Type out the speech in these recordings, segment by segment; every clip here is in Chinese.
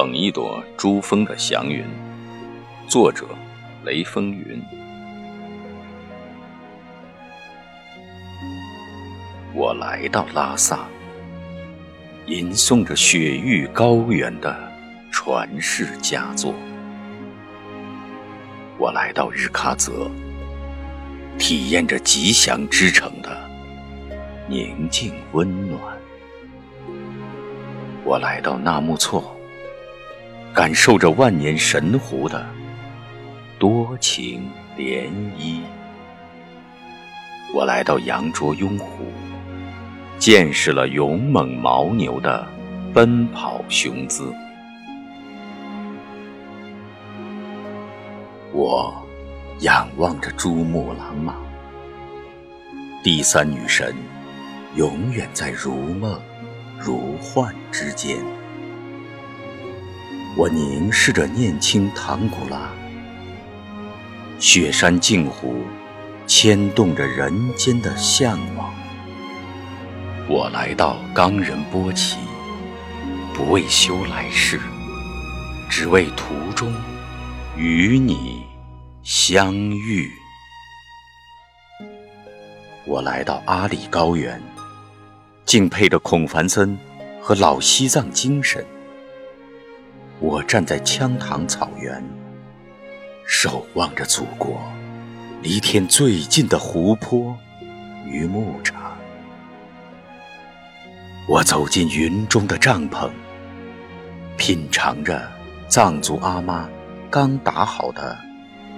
捧一朵珠峰的祥云，作者雷风云。我来到拉萨，吟诵着雪域高原的传世佳作。我来到日喀则，体验着吉祥之城的宁静温暖。我来到纳木错。感受着万年神湖的多情涟漪，我来到羊卓雍湖，见识了勇猛牦牛的奔跑雄姿。我仰望着珠穆朗玛，第三女神永远在如梦如幻之间。我凝视着念青唐古拉，雪山镜湖牵动着人间的向往。我来到冈仁波齐，不为修来世，只为途中与你相遇。我来到阿里高原，敬佩着孔繁森和老西藏精神。我站在羌塘草原，守望着祖国离天最近的湖泊与牧场。我走进云中的帐篷，品尝着藏族阿妈刚打好的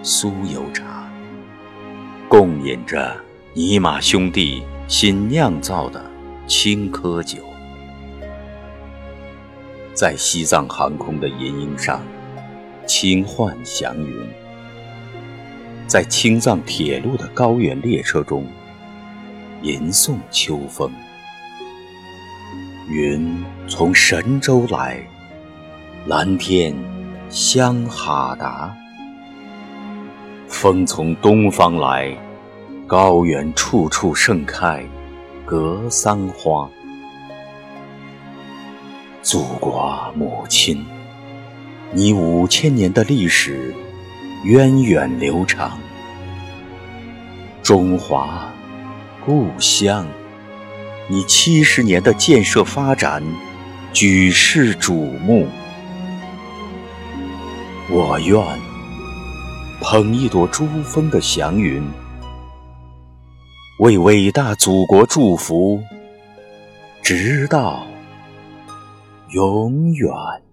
酥油茶，共饮着尼玛兄弟新酿造的青稞酒。在西藏航空的银鹰上轻唤祥云，在青藏铁路的高原列车中吟诵秋风。云从神州来，蓝天香哈达；风从东方来，高原处处盛开格桑花。祖国母亲，你五千年的历史源远流长；中华故乡，你七十年的建设发展举世瞩目。我愿捧一朵珠峰的祥云，为伟大祖国祝福，直到。永远。